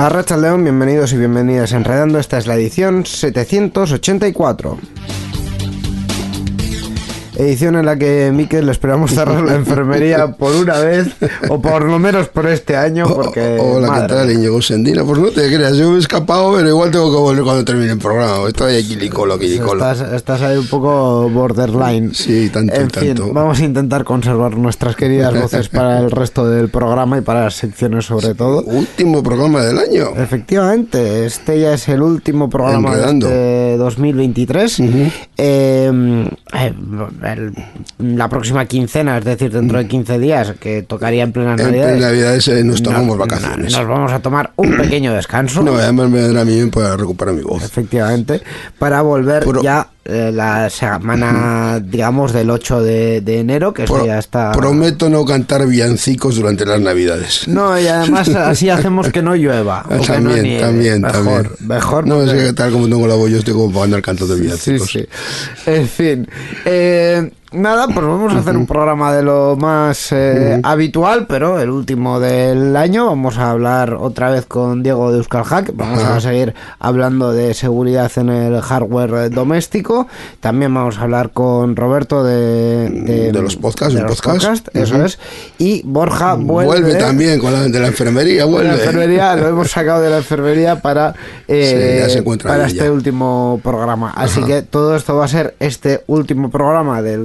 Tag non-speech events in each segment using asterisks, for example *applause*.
Arracha León, bienvenidos y bienvenidas a Enredando. Esta es la edición 784. Edición en la que, Miquel, esperamos cerrar la *laughs* enfermería por una vez, o por lo menos por este año, porque... Hola, madre ¿qué tal. Íñigo Sendina? Pues no te creas, yo me he escapado, pero igual tengo que volver cuando termine el programa. Estoy aquí licolo, aquí licolo. Estás, estás ahí un poco borderline. Sí, tanto, En fin, tanto. vamos a intentar conservar nuestras queridas voces *laughs* para el resto del programa y para las secciones sobre todo. Último programa del año. Efectivamente, este ya es el último programa Enredando. de este 2023. Eh, eh, el- la próxima quincena, es decir, dentro de 15 días, que tocaría en plenas En Navidades. plena eh, nos tomamos vacaciones. Nos vamos a tomar un *clears throat* pequeño descanso. No, además me vendrá a mí para recuperar mi voz. Efectivamente, para volver ya eh, la semana, digamos, del 8 de, de enero, que Pro- ya está... Prometo no cantar villancicos durante las Navidades. No, y además *laughs* así hacemos que no llueva. o que no también, nieve. también, mejor, también. Mejor. No, es porque- que tal como tengo la voz, yo estoy como para andar cantando Sí, villancicos. sí. En fin. Eh, nada, pues vamos a hacer un programa de lo más eh, habitual, pero el último del año. Vamos a hablar otra vez con Diego de Euskal Hack. Vamos a seguir hablando de seguridad en el hardware doméstico. También vamos a hablar con Roberto de, De los podcasts, de un los podcast. podcasts, eso es. Y Borja vuelve. Vuelve también con la de la enfermería, de vuelve. la enfermería, lo hemos sacado de la enfermería para, eh, Sí, para este último programa. Así Ajá. que todo esto va a ser este último programa del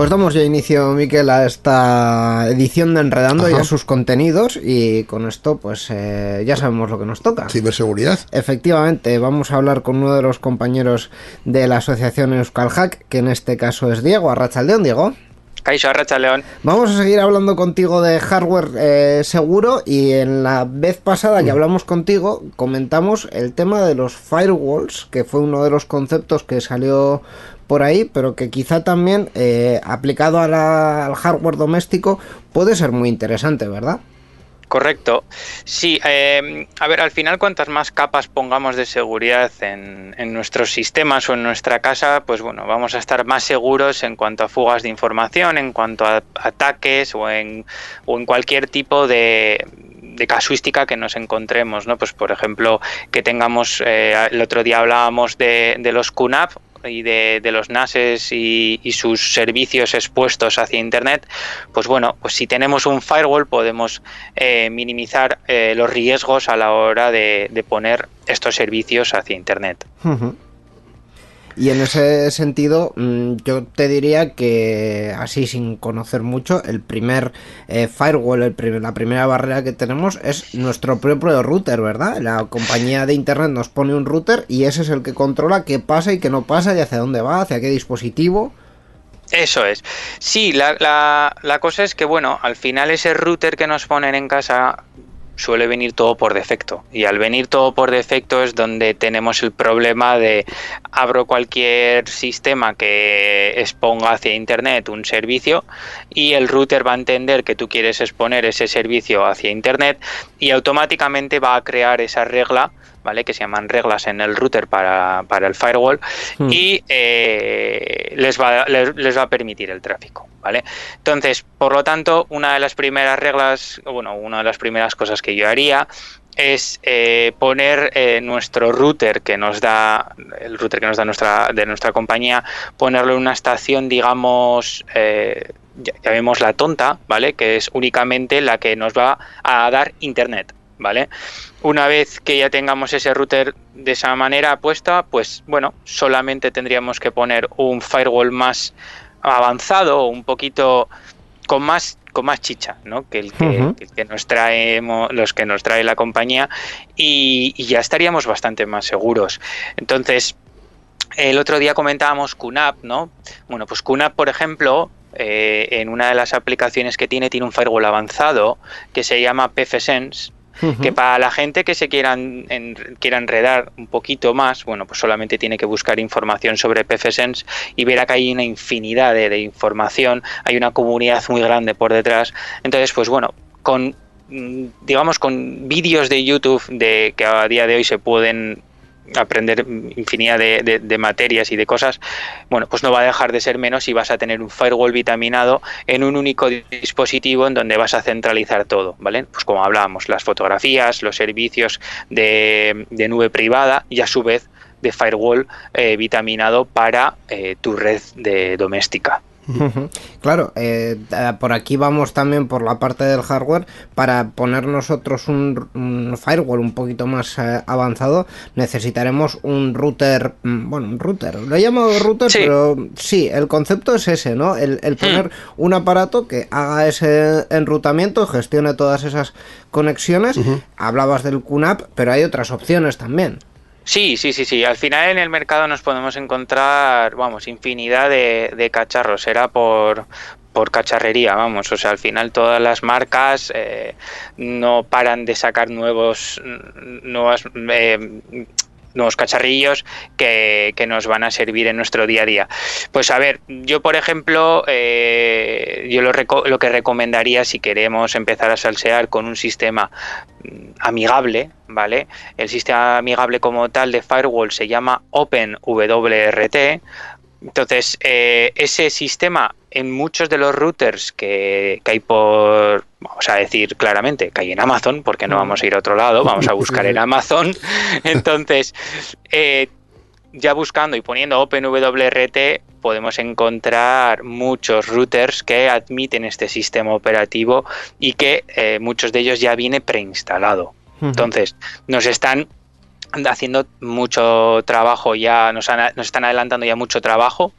Pues damos ya inicio, Miquel, a esta edición de Enredando y a sus contenidos. Y con esto, pues eh, ya sabemos lo que nos toca. Ciberseguridad. Efectivamente, vamos a hablar con uno de los compañeros de la asociación Euskal Hack, que en este caso es Diego Arrachaldeón. Diego. Caixo Arracha León. Vamos a seguir hablando contigo de hardware eh, seguro y en la vez pasada que hablamos contigo comentamos el tema de los firewalls, que fue uno de los conceptos que salió por ahí, pero que quizá también eh, aplicado al hardware doméstico puede ser muy interesante, ¿verdad? Correcto. Sí, eh, a ver, al final cuantas más capas pongamos de seguridad en, en nuestros sistemas o en nuestra casa, pues bueno, vamos a estar más seguros en cuanto a fugas de información, en cuanto a ataques o en, o en cualquier tipo de, de casuística que nos encontremos, ¿no? Pues por ejemplo, que tengamos, eh, el otro día hablábamos de, de los QNAP y de, de los NASes y, sus servicios expuestos hacia Internet, pues bueno, pues si tenemos un firewall podemos eh, minimizar eh, los riesgos a la hora de, poner estos servicios hacia Internet. Y en ese sentido, mm, yo te diría que, así sin conocer mucho, el primer eh, firewall, el primer- la primera barrera que tenemos es nuestro propio router, ¿verdad? La compañía de internet nos pone un router y ese es el que controla qué pasa y qué no pasa y hacia dónde va, hacia qué dispositivo. Eso es. Sí, la, la- la cosa es que, bueno, al final ese router que nos ponen en casa suele venir todo por defecto. Y al venir todo por defecto es donde tenemos el problema de abro cualquier sistema que exponga hacia Internet un servicio y el router va a entender que tú quieres exponer ese servicio hacia Internet y automáticamente va a crear esa regla ¿vale? Que se llaman reglas en el router para, el firewall Hmm. y eh, les, va, les, les va a permitir el tráfico, ¿vale? Entonces, por lo tanto, una de las primeras reglas, bueno, una de las primeras cosas que yo haría es eh, poner eh, nuestro router que nos da el router que nos da nuestra de nuestra compañía ponerlo en una estación digamos llamémosla tonta vale que es únicamente la que nos va a dar internet vale una vez que ya tengamos ese router de esa manera puesta pues bueno solamente tendríamos que poner un firewall más avanzado un poquito con más con más chicha ¿no? que el que, el nos traemos los que nos trae la compañía y, y ya estaríamos bastante más seguros entonces el otro día comentábamos QNAP, ¿no? Bueno, pues QNAP, por ejemplo, eh, en una de las aplicaciones que tiene, tiene un firewall avanzado que se llama PFSense, que para la gente que se quieran en- quiera enredar un poquito más, bueno, pues solamente tiene que buscar información sobre PFSense y verá que hay una infinidad de, de información, hay una comunidad muy grande por detrás. Entonces, pues bueno, con mm, digamos con vídeos de YouTube de que a día de hoy se pueden aprender infinidad de, de- materias y de cosas, bueno, pues no va a dejar de ser menos y vas a tener un firewall vitaminado en un único dispositivo en donde vas a centralizar todo, ¿vale? Pues como hablábamos, las fotografías, los servicios de, de nube privada y a su vez de firewall eh, vitaminado para eh, tu red de doméstica. Claro, eh, por aquí vamos también por la parte del hardware. Para poner nosotros un, un firewall un poquito más eh, avanzado, necesitaremos un router. mm, Bueno, un router. Lo he llamado router, Sí. pero sí, el concepto es ese, ¿no? El, el poner un aparato que haga ese enrutamiento, gestione todas esas conexiones. Hablabas del QNAP, pero hay otras opciones también. Sí, sí, sí, sí. Al final en el mercado nos podemos encontrar, vamos, infinidad de, cacharros. Será por, por cacharrería, vamos. O sea, al final todas las marcas eh, no paran de sacar nuevos, nuevas, eh, nuevos cacharrillos que, que nos van a servir en nuestro día a día. Pues a ver, yo por ejemplo, eh, yo lo, lo que recomendaría si queremos empezar a salsear con un sistema mm, amigable, ¿vale? El sistema amigable como tal de firewall se llama OpenWRT. Entonces, eh, ese sistema en muchos de los routers que, que hay por, vamos a decir claramente, que hay en Amazon, porque no vamos a ir a otro lado, vamos a buscar en *laughs* Amazon. Entonces, eh, ya buscando y poniendo OpenWRT podemos encontrar muchos routers que admiten este sistema operativo y que eh, muchos de ellos ya viene preinstalado. Entonces, nos están haciendo mucho trabajo ya, nos, nos están adelantando ya mucho trabajo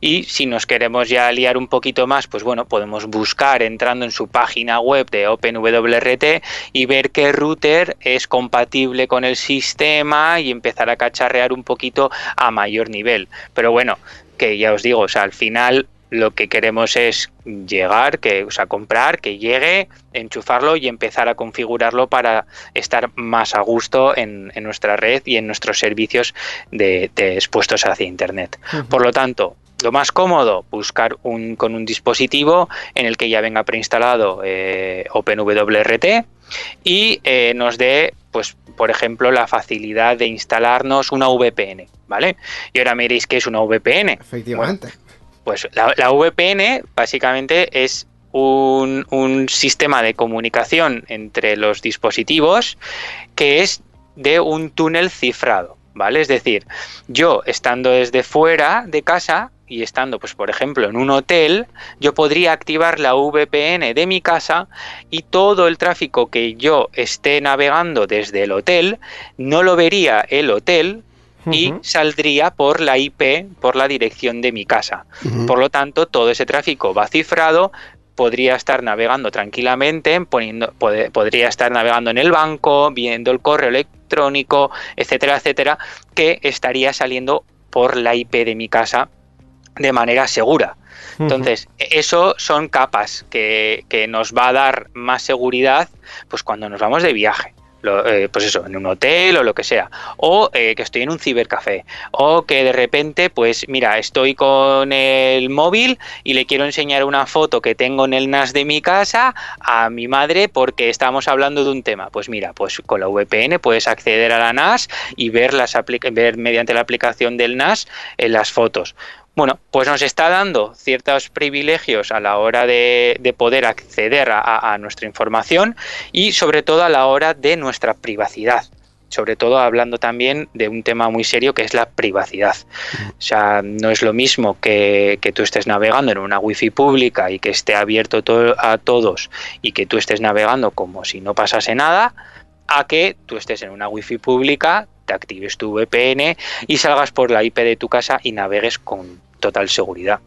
y si nos queremos ya liar un poquito más, pues bueno, podemos buscar entrando en su página web de OpenWRT y ver qué router es compatible con el sistema y empezar a cacharrear un poquito a mayor nivel. Pero bueno, que ya os digo, o sea, al final lo que queremos es llegar, que, o sea, comprar, que llegue, enchufarlo y empezar a configurarlo para estar más a gusto en, en nuestra red y en nuestros servicios de, de expuestos hacia Internet. Por lo tanto, lo más cómodo, buscar un, con un dispositivo en el que ya venga preinstalado eh, OpenWRT y eh, nos dé, pues, por ejemplo, la facilidad de instalarnos una VPN, ¿vale? Y ahora me diréis qué es una VPN. Efectivamente. Pues la, VPN básicamente es un, un sistema de comunicación entre los dispositivos que es de un túnel cifrado, ¿vale? Es decir, yo estando desde fuera de casa y estando, pues por ejemplo, en un hotel, yo podría activar la VPN de mi casa y todo el tráfico que yo esté navegando desde el hotel no lo vería el hotel y saldría por la IP, por la dirección de mi casa. Por lo tanto, todo ese tráfico va cifrado, podría estar navegando tranquilamente, poniendo, podría estar navegando en el banco, viendo el correo electrónico, etcétera, etcétera, que estaría saliendo por la IP de mi casa de manera segura. Entonces, eso son capas que, que nos va a dar más seguridad pues cuando nos vamos de viaje. Lo, eh, pues eso, en un hotel o lo que sea, o eh, que estoy en un cibercafé, o que de repente, pues mira, estoy con el móvil y le quiero enseñar una foto que tengo en el NAS de mi casa a mi madre porque estamos hablando de un tema. Pues mira, pues con la VPN puedes acceder a la NAS y ver, las ver mediante la aplicación del NAS eh, las fotos. Bueno, pues nos está dando ciertos privilegios a la hora de, de poder acceder a, nuestra información y sobre todo a la hora de nuestra privacidad. Sobre todo hablando también de un tema muy serio que es la privacidad. O sea, no es lo mismo que, tú estés navegando en una wifi pública y que esté abierto to- a todos y que tú estés navegando como si no pasase nada, a que tú estés en una wifi pública, te actives tu VPN y salgas por la IP de tu casa y navegues con total seguridad.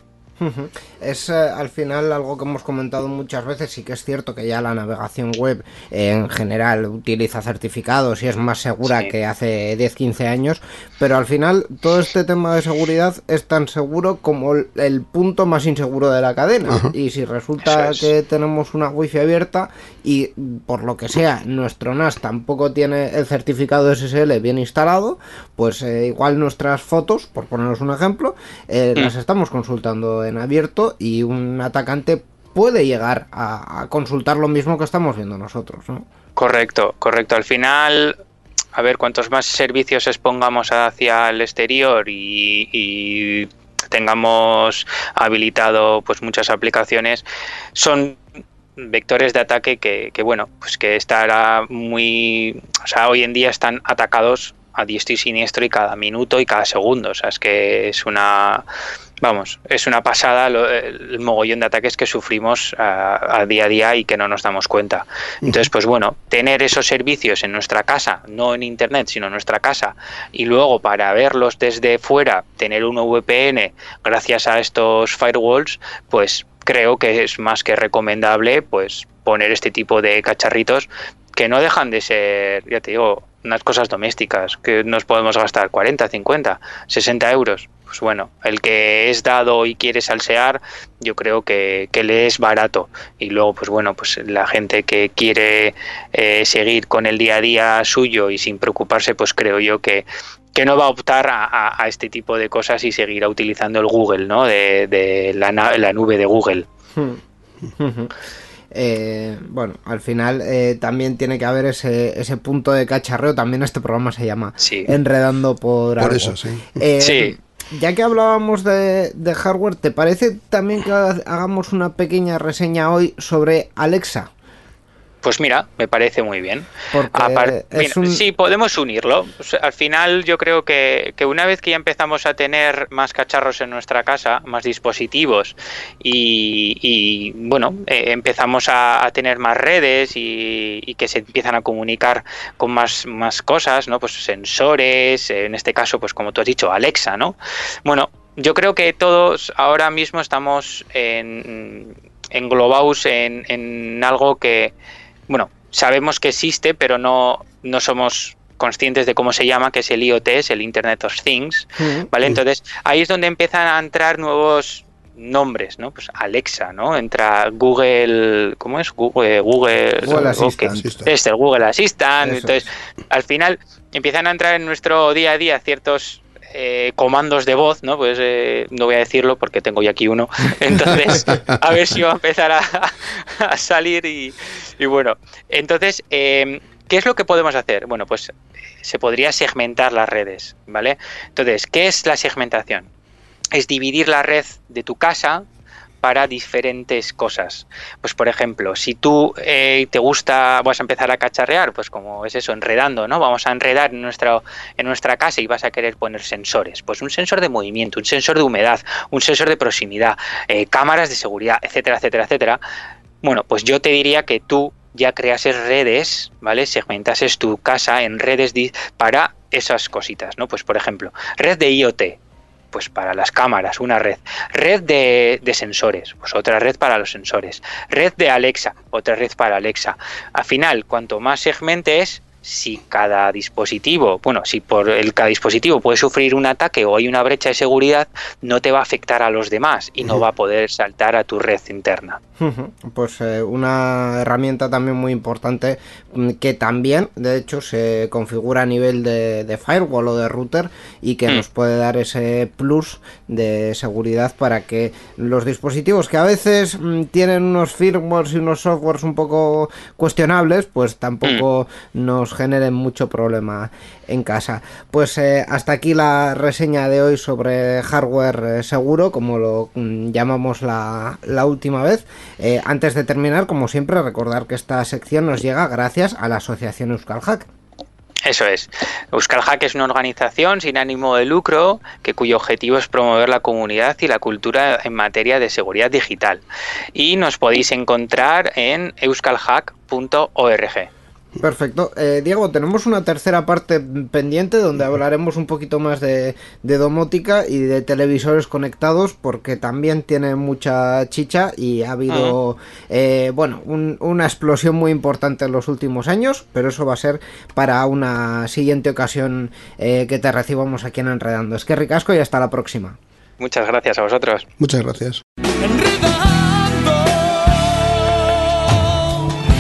Es eh, al final algo que hemos comentado muchas veces, sí que es cierto que ya la navegación web eh, en general utiliza certificados y es más segura Sí. que hace 10-15 años, pero al final todo este tema de seguridad es tan seguro como el, el punto más inseguro de la cadena. Y si resulta es. que tenemos una wifi abierta y por lo que sea nuestro NAS tampoco tiene el certificado SSL bien instalado, pues eh, igual nuestras fotos, por poneros un ejemplo, eh, Mm. las estamos consultando en abierto y un atacante puede llegar a, consultar lo mismo que estamos viendo nosotros, ¿no? Correcto, correcto. Al final, a ver, cuantos más servicios expongamos hacia el exterior y, y tengamos habilitado pues muchas aplicaciones, son vectores de ataque que, que, bueno, pues que estará muy, o sea, hoy en día están atacados a diestro y siniestro y cada minuto y cada segundo, o sea, es que es una, vamos, es una pasada lo- el mogollón de ataques que sufrimos a, a día a día y que no nos damos cuenta. Entonces, pues bueno, tener esos servicios en nuestra casa, no en internet, sino en nuestra casa, y luego para verlos desde fuera, tener un VPN gracias a estos firewalls, pues creo que es más que recomendable pues poner este tipo de cacharritos que no dejan de ser, ya te digo, unas cosas domésticas, que nos podemos gastar 40, 50, 60 euros. Pues bueno, el que es dado y quiere salsear, yo creo que, que le es barato. Y luego, pues bueno, pues la gente que quiere eh, seguir con el día a día suyo y sin preocuparse, pues creo yo que, que no va a optar a, a- a este tipo de cosas y seguirá utilizando el Google, ¿no? De, de la, la nube de Google. Ujú. *laughs* Eh, bueno, al final eh, también tiene que haber ese, ese punto de cacharreo. También este programa se llama Sí. Enredando por, Por algo. eso, sí. Eh, Sí. Ya que hablábamos de, hardware, ¿te parece también que ha- hagamos una pequeña reseña hoy sobre Alexa? Pues mira, me parece muy bien. Mira, un- Sí, podemos unirlo. O sea, al final yo creo que, que una vez que ya empezamos a tener más cacharros en nuestra casa, más dispositivos y, y, bueno, eh, empezamos a, a tener más redes y, y que se empiezan a comunicar con más, más cosas, ¿no? Pues sensores, en este caso, pues como tú has dicho, Alexa, ¿no? Bueno, yo creo que todos ahora mismo estamos en, englobados en, en algo que, bueno, sabemos que existe, pero no, no somos conscientes de cómo se llama, que es el IoT, es el Internet of Things, Ujú. ¿vale? Entonces, ahí es donde empiezan a entrar nuevos nombres, ¿no? Pues Alexa, ¿no? Entra Google, ¿cómo es? Google, Google, Google ok. Assistant. Este, el Google Assistant. Eso Entonces, al final empiezan a entrar en nuestro día a día ciertos eh, comandos de voz, ¿no? Pues eh, no voy a decirlo porque tengo ya aquí uno. *laughs* Entonces, a ver si va a empezar a, *laughs* a salir y, y bueno. Entonces, eh, ¿qué es lo que podemos hacer? Bueno, pues se podría segmentar las redes, ¿vale? Entonces, ¿qué es la segmentación? Es dividir la red de tu casa para diferentes cosas. Pues por ejemplo, si tú eh, te gusta, vas a empezar a cacharrear, pues como es eso, enredando, ¿no? Vamos a enredar en nuestra, en nuestra casa y vas a querer poner sensores. Pues un sensor de movimiento, un sensor de humedad, un sensor de proximidad, eh, cámaras de seguridad, etcétera, etcétera, etcétera. Bueno, pues yo te diría que tú ya creases redes, ¿vale? Segmentases tu casa en redes para esas cositas, ¿no? Pues por ejemplo, red de IoT, pues para las cámaras, una red. Red de, de sensores, pues otra red para los sensores. Red de Alexa, otra red para Alexa. Al final, cuanto más segmentes, si cada dispositivo, bueno, si por el cada dispositivo puede sufrir un ataque o hay una brecha de seguridad, no te va a afectar a los demás y no va a poder saltar a tu red interna. Pues eh, una herramienta también muy importante mm, que también, de hecho, se configura a nivel de, de firewall o de router y que Mm. nos puede dar ese plus de seguridad para que los dispositivos que a veces mm, tienen unos firmwares y unos softwares un poco cuestionables, pues tampoco nos generen mucho problema en casa. Pues eh, hasta aquí la reseña de hoy sobre hardware eh, seguro, como lo mm, llamamos la, la última vez. Eh, antes de terminar, como siempre, recordar que esta sección nos llega gracias a la asociación Euskal Hack. Eso es. Euskal Hack es una organización sin ánimo de lucro que cuyo objetivo es promover la comunidad y la cultura en materia de seguridad digital. Y nos podéis encontrar en euskalhack.org. Perfecto. Eh, Diego, tenemos una tercera parte pendiente donde hablaremos un poquito más de, de domótica y de televisores conectados porque también tiene mucha chicha y ha habido, eh, bueno, un- una explosión muy importante en los últimos años, pero eso va a ser para una siguiente ocasión eh, que te recibamos aquí en Enredando. Es que ricasco y hasta la próxima. Muchas gracias a vosotros. Muchas gracias.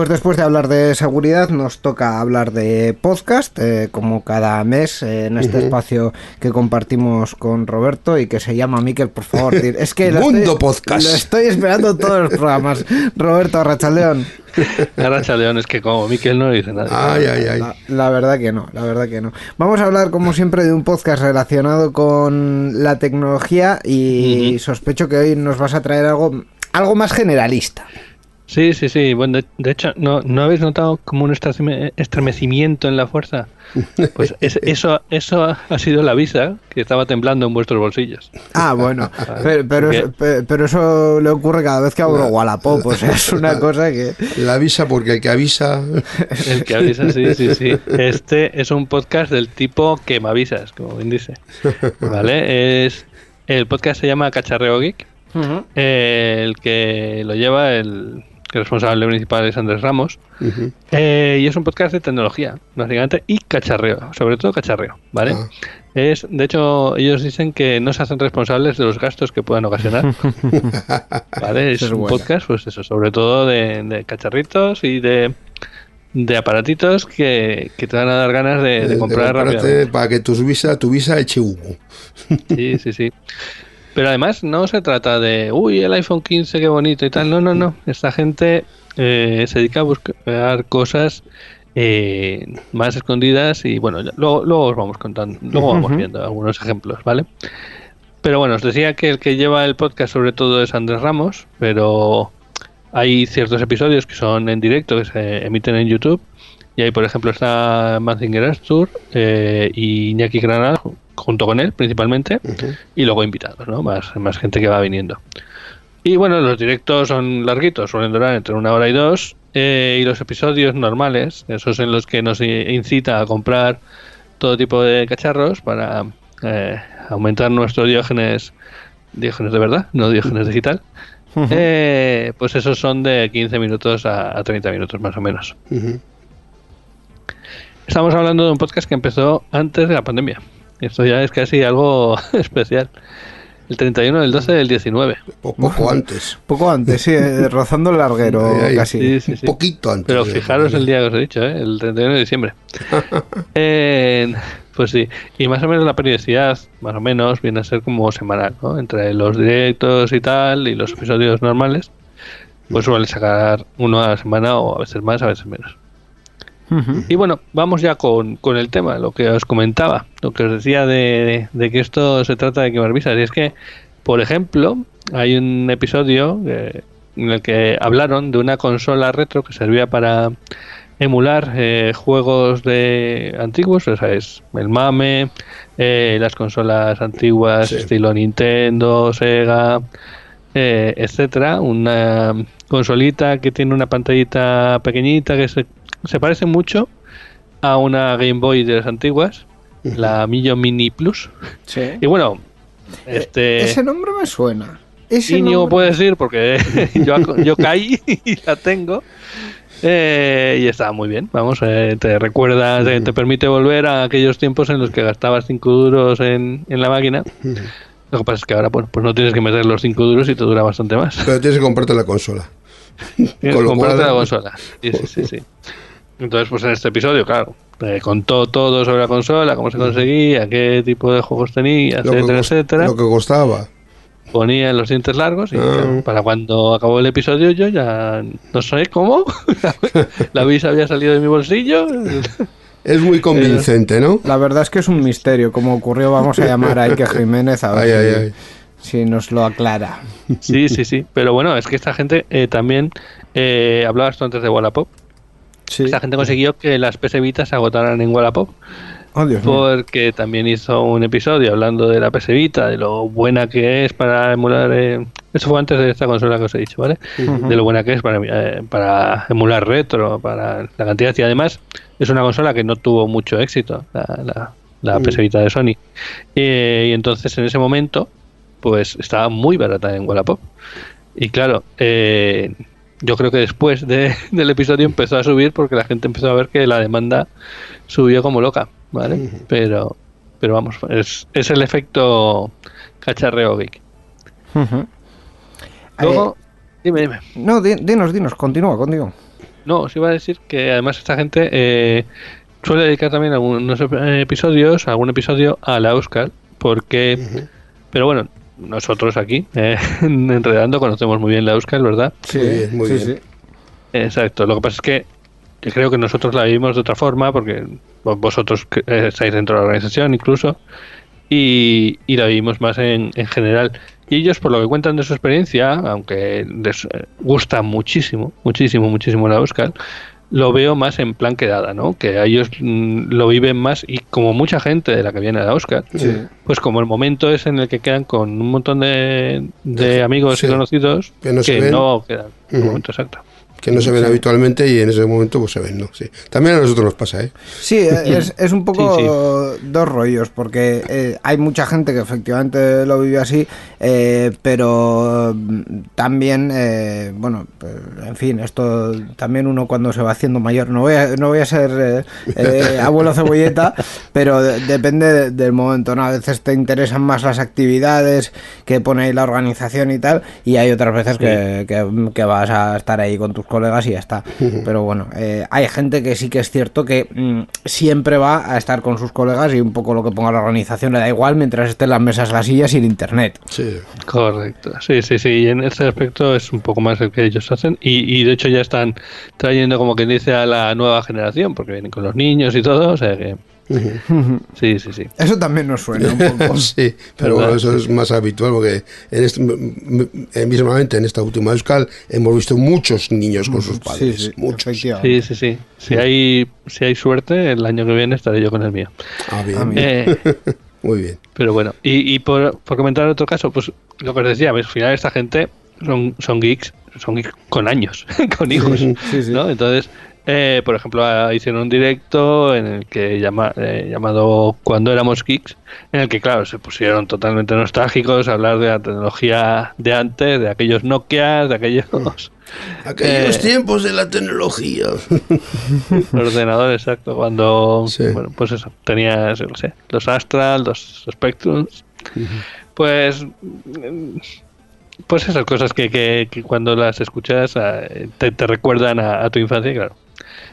Pues después de hablar de seguridad nos toca hablar de podcast, eh, como cada mes eh, en este espacio que compartimos con Roberto y que se llama Miquel, por favor. Es que lo Mundo estoy, Podcast. Lo estoy esperando todos los programas. Roberto Arrachaldeón. *laughs* Arracha León, es que como Miquel no dice nada. Ay, ay, ay. La, la verdad que no, la verdad que no. Vamos a hablar como siempre de un podcast relacionado con la tecnología y sospecho que hoy nos vas a traer algo, algo más generalista. Sí, sí, sí. Bueno, de, de hecho, ¿no, ¿no habéis notado como un estreme- estremecimiento en la fuerza? Pues es- *laughs* eso, eso ha sido la visa que estaba temblando en vuestros bolsillos. Ah, bueno, *laughs* pero, pero, eso, pe- pero eso le ocurre cada vez que abro Wallapop, o sea, es *laughs* una cosa que... La avisa porque el que avisa. El que avisa, sí, sí, sí. Este es un podcast del tipo que me avisas, como bien dice. ¿Vale? Es, el podcast se llama Cacharreo Geek. Eh, el que lo lleva, el, el responsable principal es Andrés Ramos. Eh, y es un podcast de tecnología, básicamente, y cacharreo, sobre todo cacharreo, ¿vale? Ah. Es, de hecho, ellos dicen que no se hacen responsables de los gastos que puedan ocasionar. *laughs* ¿Vale? Es un buena. podcast, pues eso, sobre todo de, de cacharritos y de, de aparatitos que, que te van a dar ganas de, de Eh, comprar rápidamente. para que tus visa, tu visa eche humo. Sí, sí, sí. Pero además no se trata de, uy, el iPhone 15, qué bonito y tal. No, no, no. Esta gente eh, se dedica a buscar cosas eh, más escondidas y bueno, ya- luego, luego os vamos contando, luego vamos viendo algunos ejemplos, ¿vale? Pero bueno, os decía que el que lleva el podcast sobre todo es Andrés Ramos, pero hay ciertos episodios que son en directo, que se emiten en YouTube. Y ahí, por ejemplo, está Mazinger Astur eh, y Iñaki Granada, junto con él principalmente, y luego invitados, ¿no? Más, más gente que va viniendo. Y bueno, los directos son larguitos, suelen durar entre una hora y dos. eh, y los episodios normales, esos en los que nos incita a comprar todo tipo de cacharros para eh, aumentar nuestro diógenes, diógenes de verdad, no diógenes digital. eh, pues esos son de 15 minutos a, a 30 minutos más o menos. Estamos hablando de un podcast que empezó antes de la pandemia. Esto ya es casi algo *laughs* especial. El 31 del 12 del 19. Po- poco antes. *laughs* Poco antes, sí, eh, rozando el larguero casi. Sí, sí, sí. Un poquito antes. Pero fijaros el día que os he dicho, ¿eh? el 31 de diciembre. *laughs* Eh, pues sí, y más o menos la periodicidad, más o menos, viene a ser como semanal, ¿no? Entre los directos y tal, y los episodios normales, pues suele sacar uno a la semana o a veces más, a veces menos. Y bueno, vamos ya con, con el tema, lo que os comentaba, lo que os decía de, de que esto se trata de quemar visas. Y es que, por ejemplo, hay un episodio eh, en el que hablaron de una consola retro que servía para, emular eh, juegos de antiguos, o sea, es el mame, eh, las consolas antiguas Sí. estilo Nintendo, Sega, eh, etcétera, una consolita que tiene una pantallita pequeñita que se, se parece mucho a una Game Boy de las antiguas, la Millo Mini Plus. Sí. Y bueno, este Ese nombre me suena. Ese Íñigo nombre- puede decir porque *laughs* yo, yo caí y la tengo. Eh, y está muy bien, vamos, eh, te recuerda, te, te permite volver a aquellos tiempos en los que gastabas 5 duros en, en la máquina. Lo que pasa es que ahora bueno, pues no tienes que meter los 5 duros y te dura bastante más. Pero tienes que comprarte la consola. *laughs* Tienes que comprarte cual- la consola. Sí, sí, sí, sí. Entonces, pues en este episodio, claro, te contó todo sobre la consola, cómo se conseguía, qué tipo de juegos tenía, Lo etcétera, etcétera. lo que costaba. ponía los dientes largos y Ah. para cuando acabó el episodio yo ya no sé cómo *laughs* la visa había salido de mi bolsillo *laughs* Es muy convincente, ¿no? La verdad es que es un misterio. Como ocurrió, vamos a llamar a Ike *laughs* Jiménez a ver Ay, si, ay, ay. si nos lo aclara. sí sí sí pero bueno es que esta gente eh, también eh, hablabas tú antes de Wallapop Sí. esta gente consiguió que las PS Vita se agotaran en Wallapop Oh, Dios mío. porque también hizo un episodio hablando de la PS Vita, de lo buena que es para emular. eh, eso fue antes de esta consola que os he dicho, ¿vale? De lo buena que es para, eh, para emular retro, para la cantidad. Y además, es una consola que no tuvo mucho éxito, la, la, la PS Vita de Sony. Eh, y entonces, en ese momento, pues estaba muy barata en Wallapop. Y claro, eh, yo creo que después de- *laughs* del episodio empezó a subir porque la gente empezó a ver que la demanda subió como loca, ¿vale? Pero, pero vamos, es, es el efecto cacharreo geek. Dime, dime. Eh, no, di- dinos, dinos, continúa, continúa. No, os iba a decir que además esta gente eh, suele dedicar también algunos ep- episodios, algún episodio a la Euskal, porque, pero bueno, nosotros aquí, eh, en *laughs* Enredando, conocemos muy bien la Euskal, ¿verdad? Sí, Muy bien, muy sí, bien. sí. Exacto, lo que pasa es que yo creo que nosotros la vivimos de otra forma, porque vo- vosotros eh, estáis dentro de la organización incluso, y, y la vivimos más en, en general. Y ellos, por lo que cuentan de su experiencia, aunque les gusta muchísimo, muchísimo, muchísimo la Euskal, lo veo más en plan quedada, ¿no? Que a ellos mm, lo viven más y como mucha gente de la que viene a la Euskal, pues como el momento es en el que quedan con un montón de, de amigos Sí. y conocidos Que no se ven. no quedan el Ujú. momento exacto. Que no se ven habitualmente y en ese momento pues se ven, ¿no? Sí. También a nosotros nos pasa, ¿eh? Sí, *laughs* es, es un poco Sí, dos rollos, porque eh, hay mucha gente que efectivamente lo vive así, eh, pero mm, también, eh, bueno, pues, en fin, esto también uno cuando se va haciendo mayor, no voy a, no voy a ser eh, eh, abuelo cebolleta, *laughs* pero de- depende de- del momento, ¿no? A veces te interesan más las actividades que pone ahí la organización y tal, y hay otras veces que, que- que vas a estar ahí con tus colegas y ya está. Pero bueno, eh, hay gente que sí que es cierto que mm, siempre va a estar con sus colegas y un poco lo que ponga la organización le da igual mientras estén las mesas, las sillas y el internet. Sí. Correcto, sí, sí, sí, y en ese aspecto es un poco más el que ellos hacen y, y de hecho ya están trayendo como quien dice a la nueva generación porque vienen con los niños y todo, o sea que sí, sí, sí. Eso también nos suena un poco. *laughs* sí, pero bueno, eso es más habitual porque en este, mismamente en esta última Euskal hemos visto muchos niños con sus Sí, padres. sí, muchos. efectivamente. Sí, sí, sí. Si hay, si hay suerte, el año que viene estaré yo con el mío. Ah, bien. Ah. Eh, *laughs* Muy bien. pero bueno, y, y por, por comentar otro caso, pues lo que os decía, al final esta gente son, son geeks, son geeks con años, *laughs* con hijos, Sí, sí. ¿no? Entonces, eh, por ejemplo, ah, hicieron un directo en el que llama, eh, llamado Cuando éramos geeks, en el que, claro, se pusieron totalmente nostálgicos a hablar de la tecnología de antes, de aquellos Nokia, de aquellos *laughs* Aquellos Eh. tiempos de la tecnología. *laughs* ordenadores, exacto, cuando, Sí. bueno, pues eso, tenías, qué sé, los Astral, los Spectrums, pues... Pues esas cosas que, que, que cuando las escuchas eh, te, te recuerdan a, a tu infancia, claro.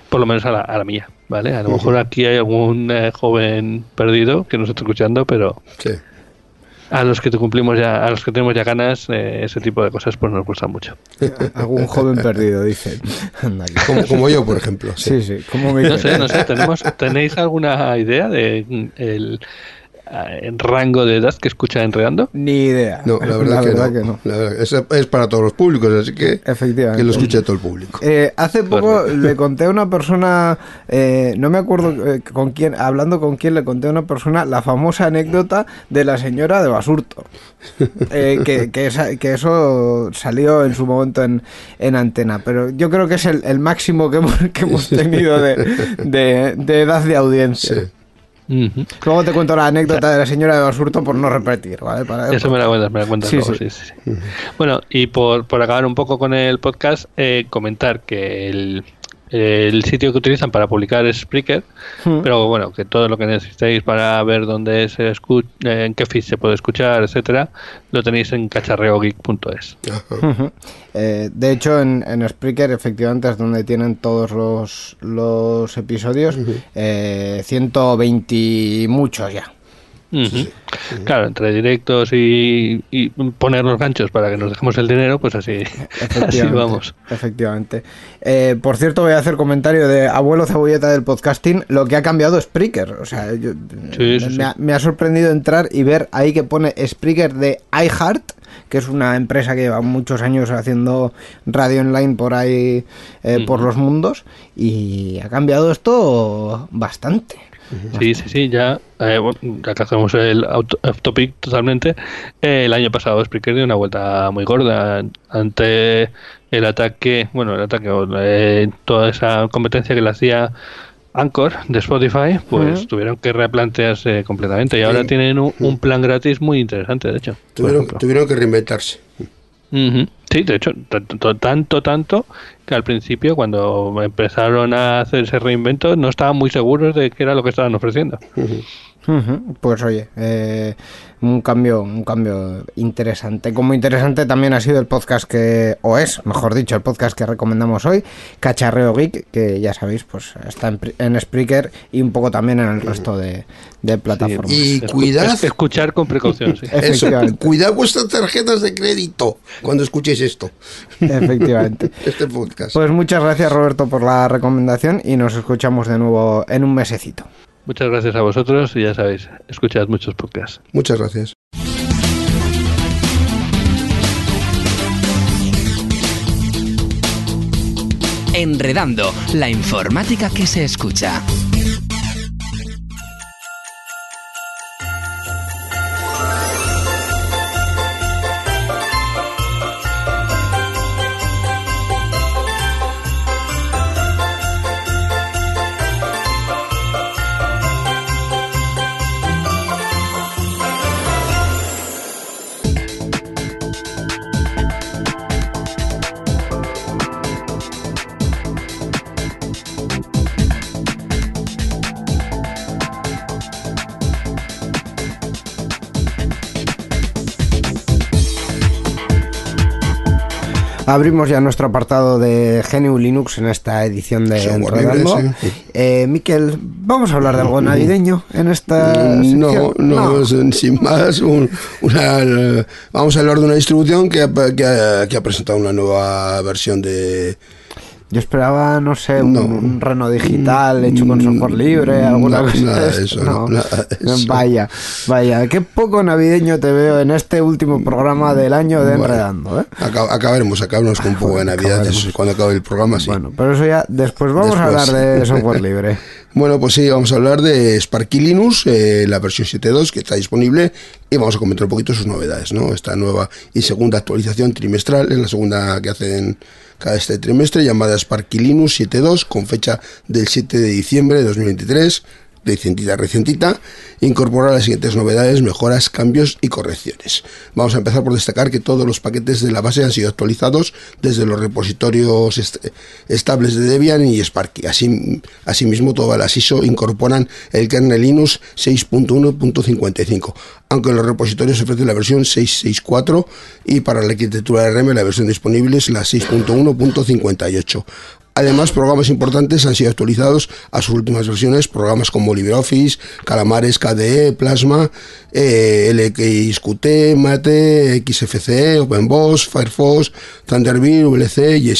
Por lo menos a la, a la mía, ¿vale? A lo mejor aquí hay algún eh, joven perdido que nos está escuchando, pero Sí. a los que te cumplimos ya, a los que tenemos ya ganas, eh, ese tipo de cosas pues nos gustan mucho. Algún joven perdido, dice. Como, como yo, por ejemplo. Sí. Sí, me No sé, no sé, tenemos, ¿tenéis alguna idea de mm, el eh, rango de edad que escucha Enredando? Ni idea. No, la verdad, que, no. La verdad, es, es para todos los públicos, así que Efectivamente. que lo escuche todo el público. Eh, hace poco le conté a una persona, eh, no me acuerdo eh, con quién, hablando con quién le conté a una persona la famosa anécdota de la señora de Basurto. Eh, que, que, esa- que eso salió en su momento en, en antena, pero yo creo que es el, el máximo que hemos, que hemos tenido de, de- de edad de audiencia. Sí. Ujú. Luego te cuento la anécdota de la señora de Basurto por no repetir, ¿vale? Para- Eso me la cuentas, me la cuentas Sí, luego, sí. sí, sí, sí. Bueno, y por, por acabar un poco con el podcast, eh, comentar que el, el sitio que utilizan para publicar es Spreaker, Mm. pero bueno, que todo lo que necesitéis para ver dónde se escucha, en qué feed se puede escuchar, etcétera, lo tenéis en cacharreogeek.es. Ujú. Eh, de hecho, en, en Spreaker efectivamente es donde tienen todos los, los episodios. eh, 120 y muchos ya. Claro, entre directos y, y poner los ganchos para que nos dejemos el dinero, pues así, *laughs* así vamos. Efectivamente. Eh, por cierto, voy a hacer comentario de abuelo cebolleta del podcasting. Lo que ha cambiado Spreaker. O sea, yo- Sí, sí, me, sí. Ha, me ha sorprendido entrar y ver ahí que pone Spreaker de iHeart, que es una empresa que lleva muchos años haciendo radio online por ahí, eh, por los mundos. Y ha cambiado esto bastante. Sí, sí, sí, ya, eh, bueno, ya que hacemos el auto- off topic totalmente, eh, el año pasado Spreaker dio una vuelta muy gorda ante el ataque, bueno, el ataque, eh, toda esa competencia que le hacía Anchor de Spotify, pues tuvieron que replantearse completamente y ahora Sí. tienen un, un plan gratis muy interesante, de hecho. Tuvieron, tuvieron que reinventarse. Ujú. Sí, de hecho, tanto, tanto, tanto que al principio, cuando empezaron a hacer ese reinvento, no estaban muy seguros de qué era lo que estaban ofreciendo. Pues oye, eh, un cambio, un cambio interesante. Como interesante también ha sido el podcast que, o es, mejor dicho, el podcast que recomendamos hoy, Cacharreo Geek, que ya sabéis, pues está en, en Spreaker y un poco también en el resto de, de plataformas. Y cuidad, es- escuchar con precaución, sí. *laughs* eso, Efectivamente. cuidad vuestras tarjetas de crédito cuando escuchéis esto, Efectivamente. *laughs* este podcast. Pues muchas gracias Roberto por la recomendación y nos escuchamos de nuevo en un mesecito. Muchas gracias a vosotros y ya sabéis, escuchad muchos podcasts. Muchas gracias. Enredando, la informática que se escucha. Abrimos ya nuestro apartado de GNU Linux en esta edición de libre, sí. Eh, Miquel, vamos a hablar de algo navideño en esta No, sección? no, es, sin más, un- una, vamos a hablar de una distribución que ha presentado una nueva versión de... Yo esperaba, no sé, un, No. un reno digital hecho con software libre, alguna No, cosa nada de eso, no, nada de *laughs* eso. Vaya, vaya, qué poco navideño te veo en este último programa del año de Bueno, Enredando, ¿eh? aca- acabaremos, acabaremos con un poco de Navidad, eso, cuando acabe el programa, sí. Bueno, pero eso ya después vamos a hablar de *laughs* software libre. Bueno, pues sí, vamos a hablar de Sparky Linux, eh, la versión 7.2 que está disponible y vamos a comentar un poquito sus novedades, ¿no? Esta nueva y segunda actualización trimestral, es la segunda que hacen cada este trimestre, llamada Sparky Linux 7.2, con fecha del 7 de diciembre de 2023, recientita, recientita, incorpora las siguientes novedades, mejoras, cambios y correcciones. Vamos a empezar por destacar que todos los paquetes de la base han sido actualizados desde los repositorios est- estables de Debian y Sparky. Así, asimismo, todas las ISO incorporan el kernel Linux 6.1.55, aunque los repositorios ofrecen la versión 6.6.4 y para la arquitectura RM la versión disponible es la 6.1.58. Además, programas importantes han sido actualizados a sus últimas versiones, programas como LibreOffice, Calamares KDE, Plasma, eh, LXQT, Mate, XFCE, OpenBoss, Firefox, Thunderbird, VLC y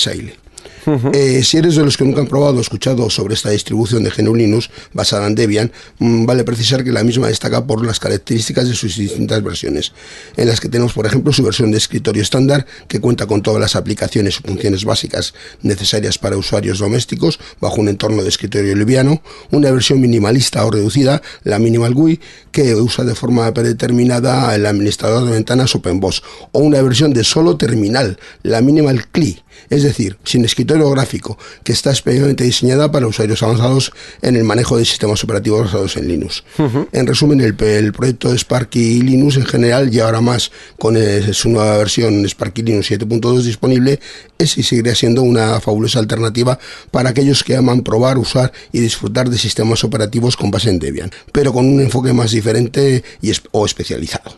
Eh, si eres de los que nunca han probado o escuchado sobre esta distribución de GNU Linux basada en Debian, mm, vale precisar que la misma destaca por las características de sus distintas versiones, en las que tenemos, por ejemplo, su versión de escritorio estándar, que cuenta con todas las aplicaciones y funciones básicas necesarias para usuarios domésticos bajo un entorno de escritorio liviano, una versión minimalista o reducida, la Minimal GUI, que usa de forma predeterminada el administrador de ventanas OpenBoss, o una versión de solo terminal, la Minimal CLI, es decir, sin escritorio gráfico, que está especialmente diseñada para usuarios avanzados en el manejo de sistemas operativos basados en Linux. En resumen, el, el proyecto de Sparky Linux en general y ahora más con eh, su nueva versión Sparky Linux 7.2 disponible es y seguirá siendo una fabulosa alternativa para aquellos que aman probar, usar y disfrutar de sistemas operativos con base en Debian, pero con un enfoque más diferente y o especializado.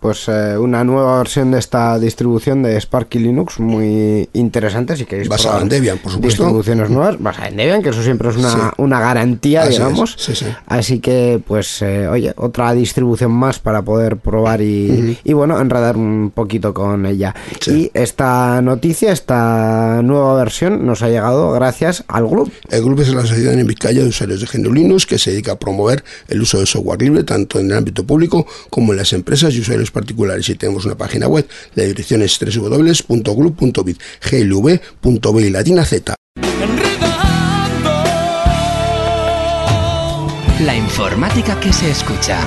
Pues eh, una nueva versión de esta distribución de Sparky Linux muy interesante si queréis Basada probar en Debian, por supuesto. distribuciones nuevas basada en Debian que eso siempre es una, Sí. una garantía Así digamos. Es, sí, sí. así que pues eh, oye otra distribución más para poder probar y, y, bueno enredar un poquito con ella. Y esta noticia esta nueva versión nos ha llegado gracias al grupo El grupo es la Asociación en Vizcaya de Usuarios de GNU Linux que se dedica a promover el uso de software libre tanto en el ámbito público como en las empresas y usuarios particulares. Y tenemos una página web, la dirección es. La informática que se escucha.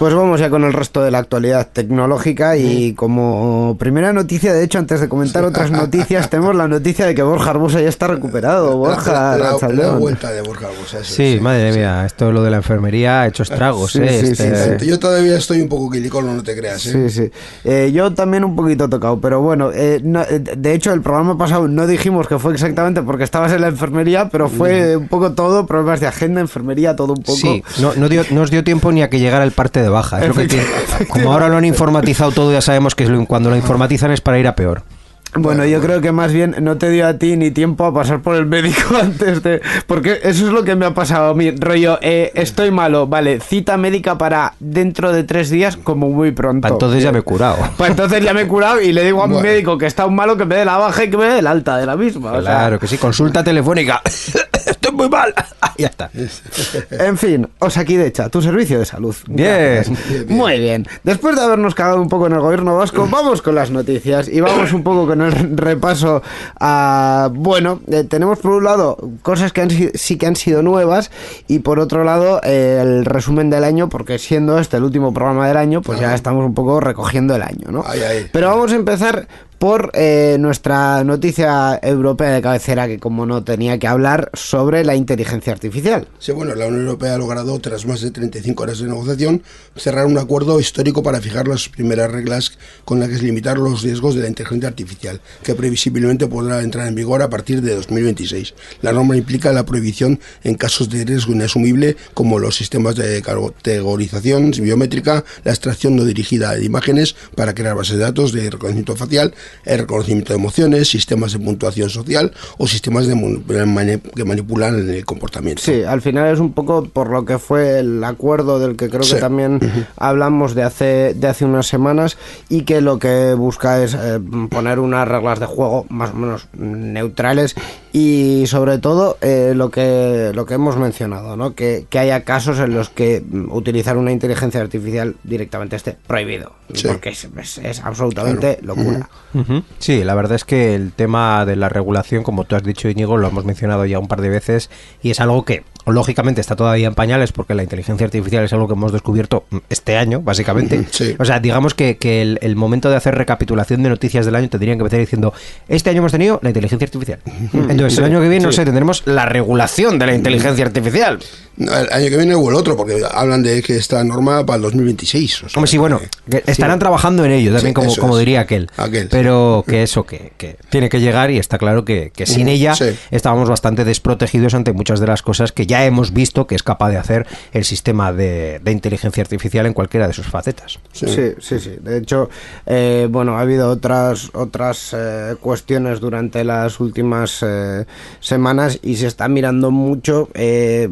Pues vamos ya con el resto de la actualidad tecnológica y como primera noticia, de hecho, antes de comentar otras noticias, tenemos la noticia de que Borja Arbusa ya está recuperado. Borja la, la- vuelta de Borja Arbosa, eso Sí, madre mía, esto lo de la enfermería ha hecho estragos, Sí, ¿eh? sí, Este- sí, Yo todavía estoy un poco quilicorno, no te creas. ¿eh? Sí, sí. Eh, yo también un poquito tocado, pero bueno, eh, no- de hecho el programa pasado no dijimos que fue exactamente porque estabas en la enfermería, pero fue un poco todo, problemas de agenda, enfermería, todo un poco. Sí, no, no, dio, no os dio tiempo ni a que llegara el parte de baja. es lo que tiene. *laughs* Como ahora lo han informatizado todo, ya sabemos que cuando lo informatizan es para ir a peor. Bueno, yo creo que más bien no te dio a ti ni tiempo a pasar por el médico *laughs* antes de... Porque eso es lo que me ha pasado a mí. Rollo, eh, estoy malo, vale, cita médica para dentro de tres días como muy pronto. Pa' entonces ya me he curado. Pues entonces ya me he curado y le digo a mi Bueno. médico que está un malo que me dé la baja y que me dé el alta de la misma. o sea, Claro que sí, consulta telefónica. *laughs* Estoy muy mal. *laughs* ya está. En fin, Osakidecha, tu servicio de salud. Bien. Gracias. Muy bien. Después de habernos cagado un poco en el gobierno vasco, vamos con las noticias y vamos un poco con el *laughs* repaso a... Bueno, eh, tenemos por un lado cosas que han, sí que han sido nuevas y por otro lado eh, el resumen del año, porque siendo este el último programa del año, pues ya estamos un poco recogiendo el año, ¿no? Ay, ay. Pero vamos a empezar por eh, nuestra noticia europea de cabecera, que como no tenía que hablar sobre la inteligencia artificial. Sí, bueno, la Unión Europea ha logrado, tras más de 35 horas de negociación, cerrar un acuerdo histórico para fijar las primeras reglas con las que limitar los riesgos de la inteligencia artificial, que previsiblemente podrá entrar en vigor a partir de 2026. La norma implica la prohibición en casos de riesgo inasumible, como los sistemas de categorización biométrica, la extracción no dirigida de imágenes para crear bases de datos de reconocimiento facial, el reconocimiento de emociones, sistemas de puntuación social o sistemas de que manipulan el comportamiento. Sí, al final es un poco por lo que fue el acuerdo del que creo Sí. que también hablamos de hace, de hace unas semanas y que lo que busca es eh, poner unas reglas de juego más o menos neutrales y sobre todo eh, lo que lo que hemos mencionado, ¿no? que, que haya casos en los que mm, utilizar una inteligencia artificial directamente esté prohibido, Sí. porque es, es- es absolutamente locura. Sí, la verdad es que el tema de la regulación, como tú has dicho, Íñigo, lo hemos mencionado ya un par de veces y es algo que lógicamente está todavía en pañales porque la inteligencia artificial es algo que hemos descubierto este año, básicamente. *laughs* Sí. O sea, digamos que, que el, el momento de hacer recapitulación de noticias del año tendrían que empezar diciendo, este año hemos tenido la inteligencia artificial. Entonces, el año que viene, no sé, tendremos la regulación de la inteligencia artificial. El año que viene o el otro, porque hablan de que esta norma para el 2026. o sea, Hombre, sí, bueno, que- estarán trabajando en ello también, Sí, como, como es. diría aquel. Aquel, sí. Pero que eso, que, que tiene que llegar y está claro que, que sin ella sí. estábamos bastante desprotegidos ante muchas de las cosas que ya hemos visto que es capaz de hacer el sistema de, de inteligencia artificial en cualquiera de sus facetas. Sí, sí, sí. De hecho, eh, bueno, ha habido otras otras eh, cuestiones durante las últimas eh, semanas y se está mirando mucho, eh,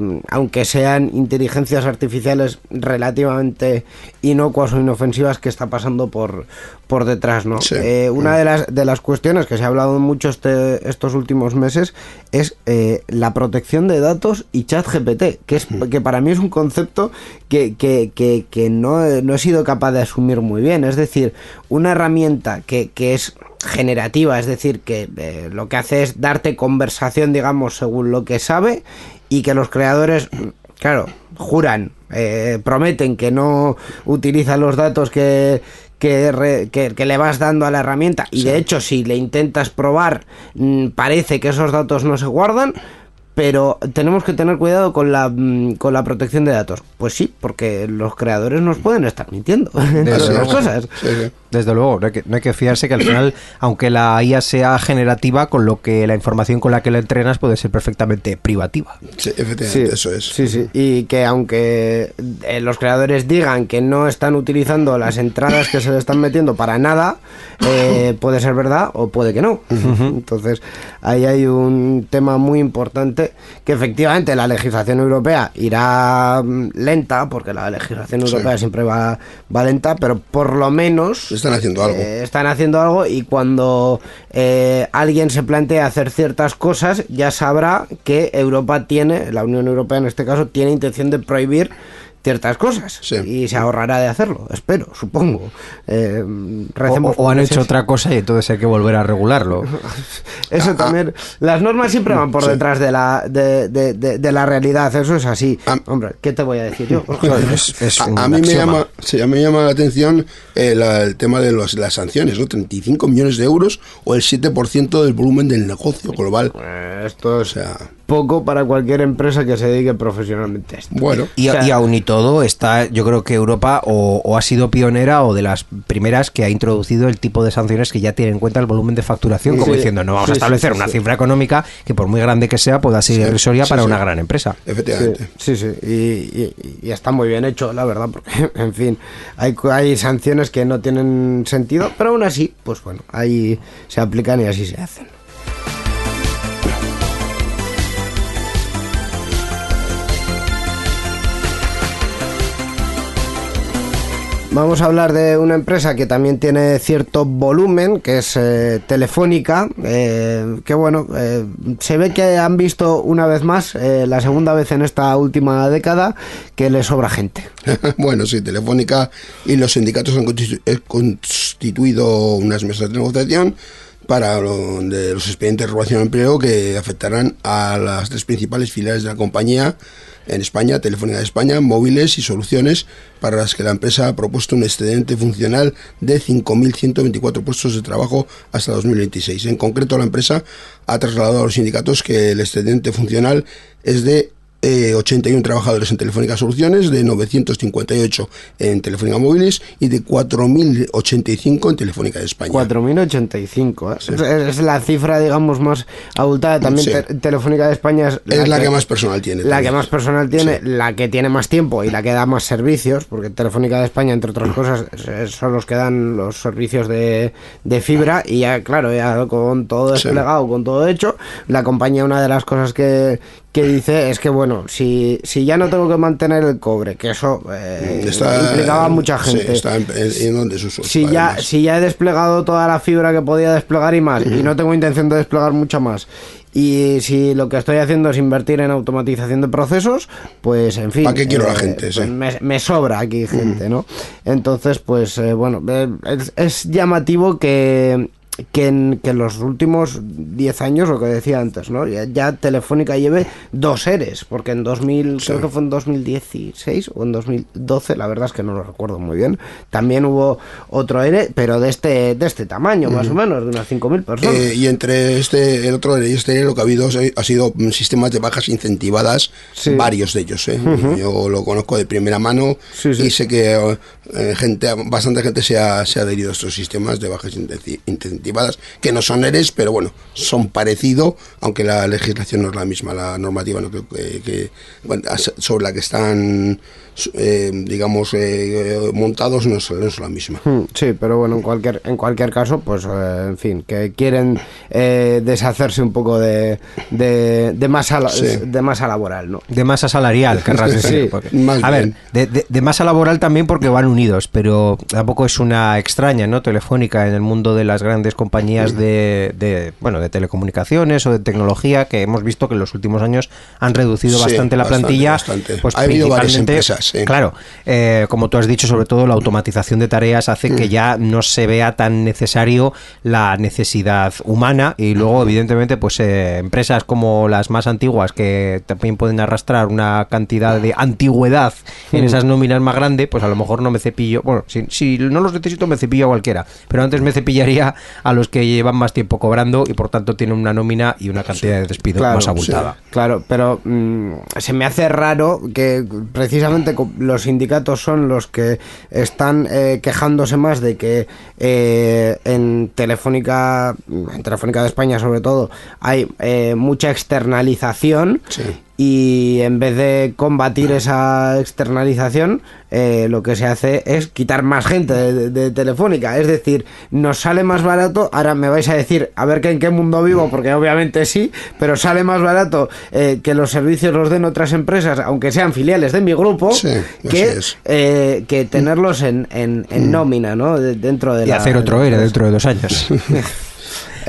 aunque sean inteligencias artificiales relativamente inocuas o inofensivas, que está pasando por por detrás, ¿no? Sí. Eh, una de las de las cuestiones que se ha hablado mucho este, estos últimos meses es eh, la protección de datos y chat GPT, que es que para mí es un concepto que, que, que, que no, he- no he sido capaz de asumir muy bien. Es decir, una herramienta que, que es generativa, es decir, que eh, lo que hace es darte conversación, digamos, según lo que sabe, y que los creadores, claro, juran, eh, prometen que no utilizan los datos que, que, re- que- que le vas dando a la herramienta. Y de hecho si le intentas probar mm, parece que esos datos no se guardan pero tenemos que tener cuidado con la mm, con la protección de datos. Pues sí porque los creadores nos pueden estar mintiendo *laughs* entre otras cosas. Sí, sí. Desde luego, no hay, que, no hay que fiarse que al final, *coughs* aunque la IA sea generativa, con lo que la información con la que la entrenas puede ser perfectamente privativa. Sí, efectivamente, eso es. Sí, sí. Y que aunque eh, los creadores digan que no están utilizando las entradas que se le están metiendo para nada, eh, *coughs* puede ser verdad o puede que no. Entonces, ahí hay un tema muy importante que efectivamente la legislación europea irá mm, lenta, porque la legislación Sí. europea siempre va, va lenta, pero por lo menos Están haciendo algo. eh, están haciendo algo y cuando eh, alguien se plantea hacer ciertas cosas, ya sabrá que Europa tiene, la Unión Europea en este caso, tiene intención de prohibir ciertas cosas Sí. y se ahorrará de hacerlo, espero, supongo. Eh, O, han hecho otra cosa y entonces hay que volver a regularlo. *laughs* Eso también. Las normas siempre van por Sí. detrás de la, de, de- de- de la realidad, eso es así. Ah. Hombre, ¿qué te voy a decir yo? *laughs* *laughs* Es- es a, mí me llama, sí, a mí me llama la atención eh, la- el tema de los- las sanciones, ¿no? 35 millones de euros o el 7% del volumen del negocio global. Eh, Esto O es sea, poco para cualquier empresa que se dedique profesionalmente a esto. bueno. Y, O sea- y aún y todo, está, yo creo que Europa o, o ha sido pionera o de las primeras que ha introducido el tipo de sanciones que ya tiene en cuenta el volumen de facturación, como Sí. diciendo, no vamos a Sí, establecer sí, una sí. cifra económica que por muy grande que sea pueda ser irrisoria sí, para sí. una gran empresa. Efectivamente. Sí, sí, sí. Y, y- y está muy bien hecho, la verdad, porque, *laughs* en fin, hay, hay sanciones que no tienen sentido, pero aún así, pues bueno, ahí se aplican y así se hacen. Vamos a hablar de una empresa que también tiene cierto volumen, que es eh, Telefónica, eh, que bueno, eh, se ve que han visto una vez más, eh, la segunda vez en esta última década, que le sobra gente. *laughs* bueno, sí, Telefónica y los sindicatos han eh, constituido unas mesas de negociación para los expedientes de regulación de empleo que afectarán a las tres principales filiales de la compañía en España, Telefónica de España, móviles y soluciones, para las que la empresa ha propuesto un excedente funcional de 5.124 puestos de trabajo hasta 2026. En concreto, la empresa ha trasladado a los sindicatos que el excedente funcional es de eh, 81 trabajadores en Telefónica Soluciones, de 958 en Telefónica Móviles y de 4.085 en Telefónica de España. 4.085, ¿eh? es, es la cifra, digamos, más abultada. También Sí. Te- Telefónica de España es Es la que más personal tiene. La que más personal tiene, Sí. la que tiene más tiempo y la que da más servicios, porque Telefónica de España, entre otras cosas, son los que dan los servicios de, de fibra y ya, claro, ya con todo Sí. desplegado, con todo hecho, la compañía una de las cosas que, que dice es que, bueno, si, si ya no tengo que mantener el cobre, que eso eh, Está- implicaba a mucha sí, gente. está en, en- Si ya, además. si ya he desplegado toda la fibra que podía desplegar y más, y no tengo intención de desplegar mucha más, y si lo que estoy haciendo es invertir en automatización de procesos, pues en fin. ¿Para qué quiero la gente? pues me, me sobra aquí gente, ¿no? Entonces, pues eh, bueno, eh, es, es llamativo que que en, que en los últimos 10 años, lo que decía antes, ¿no? Ya, ya Telefónica lleve dos eres, porque en 2000, creo que fue en 2016 o en 2012, la verdad es que no lo recuerdo muy bien, también hubo otro ERE, pero de este, de este tamaño, más o menos, de unas 5.000 personas. Eh, y entre este, el otro ERE y este ERE, lo que ha habido ha sido sistemas de bajas incentivadas, Sí. varios de ellos. ¿eh? Yo lo conozco de primera mano Sí, sí. y sé que eh, gente, bastante gente se ha, se ha adherido a estos sistemas de bajas incenti- que no son ERES, pero bueno, son parecido, aunque la legislación no es la misma, la normativa no creo que, que- bueno, sobre la que están, eh, digamos, eh, montados no es, no es la misma. Mm, Sí, pero bueno, en cualquier, en cualquier caso, pues eh, en fin, que quieren eh, deshacerse un poco de, de, de masa, Sí. de masa laboral, ¿no? De masa salarial, *laughs* querrás decir. Sí, porque- más a bien. ver, de, de- de masa laboral también porque van unidos, pero tampoco es una extraña, ¿no? Telefónica en el mundo de las grandes compañías de, de, bueno, de telecomunicaciones o de tecnología que hemos visto que en los últimos años han reducido Sí, bastante la bastante, plantilla. bastante. Pues Ha habido varias principalmente- empresas, sí. Claro, eh, como tú has dicho, sobre todo la automatización de tareas hace Mm. que ya no se vea tan necesario la necesidad humana y luego evidentemente pues eh, empresas como las más antiguas que también pueden arrastrar una cantidad de antigüedad en esas nóminas más grande, pues a lo mejor no me cepillo, bueno, si, si no los necesito me cepillo a cualquiera, pero antes me cepillaría a los que llevan más tiempo cobrando y por tanto tienen una nómina y una cantidad de despido Claro, más abultada. Claro, pero mm, se me hace raro que precisamente los sindicatos son los que están eh, quejándose más de que eh, en Telefónica, en Telefónica de España sobre todo, hay eh, mucha externalización. Sí. Y en vez de combatir esa externalización, eh, lo que se hace es quitar más gente de, de- de Telefónica. Es decir, nos sale más barato. Ahora me vais a decir, a ver que en qué mundo vivo, porque obviamente sí, pero sale más barato eh, que los servicios los den otras empresas, aunque sean filiales de mi grupo, Sí, que, es. eh, que tenerlos en, en- en nómina, ¿no? De- dentro de Y la- hacer otro ERE dentro de dos años. *laughs*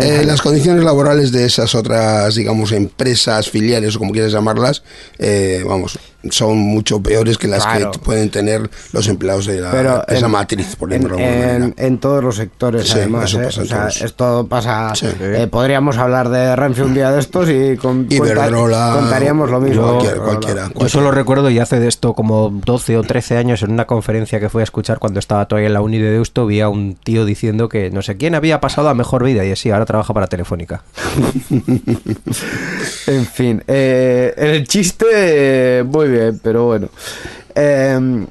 Eh, las condiciones laborales de esas otras, digamos, empresas, filiales o como quieras llamarlas, eh, vamos, son mucho peores que las Claro. que pueden tener los empleados de la, pero esa en- matriz, por en, alguna en- todos los sectores Sí, además eso ¿eh? pasa en O sea, todos. esto pasa Sí. eh, podríamos hablar de Renfe un día de estos y con, Iberdrola, contaríamos lo mismo cualquier- Iberdrola. cualquiera. Yo solo recuerdo y hace de esto como 12 o 13 años en una conferencia que fui a escuchar cuando estaba todavía en la uni de Deusto, vi a un tío diciendo que no sé quién había pasado a mejor vida y así, ahora trabaja para Telefónica. *laughs* En fin, eh, el chiste, eh, muy pero bueno. Eh,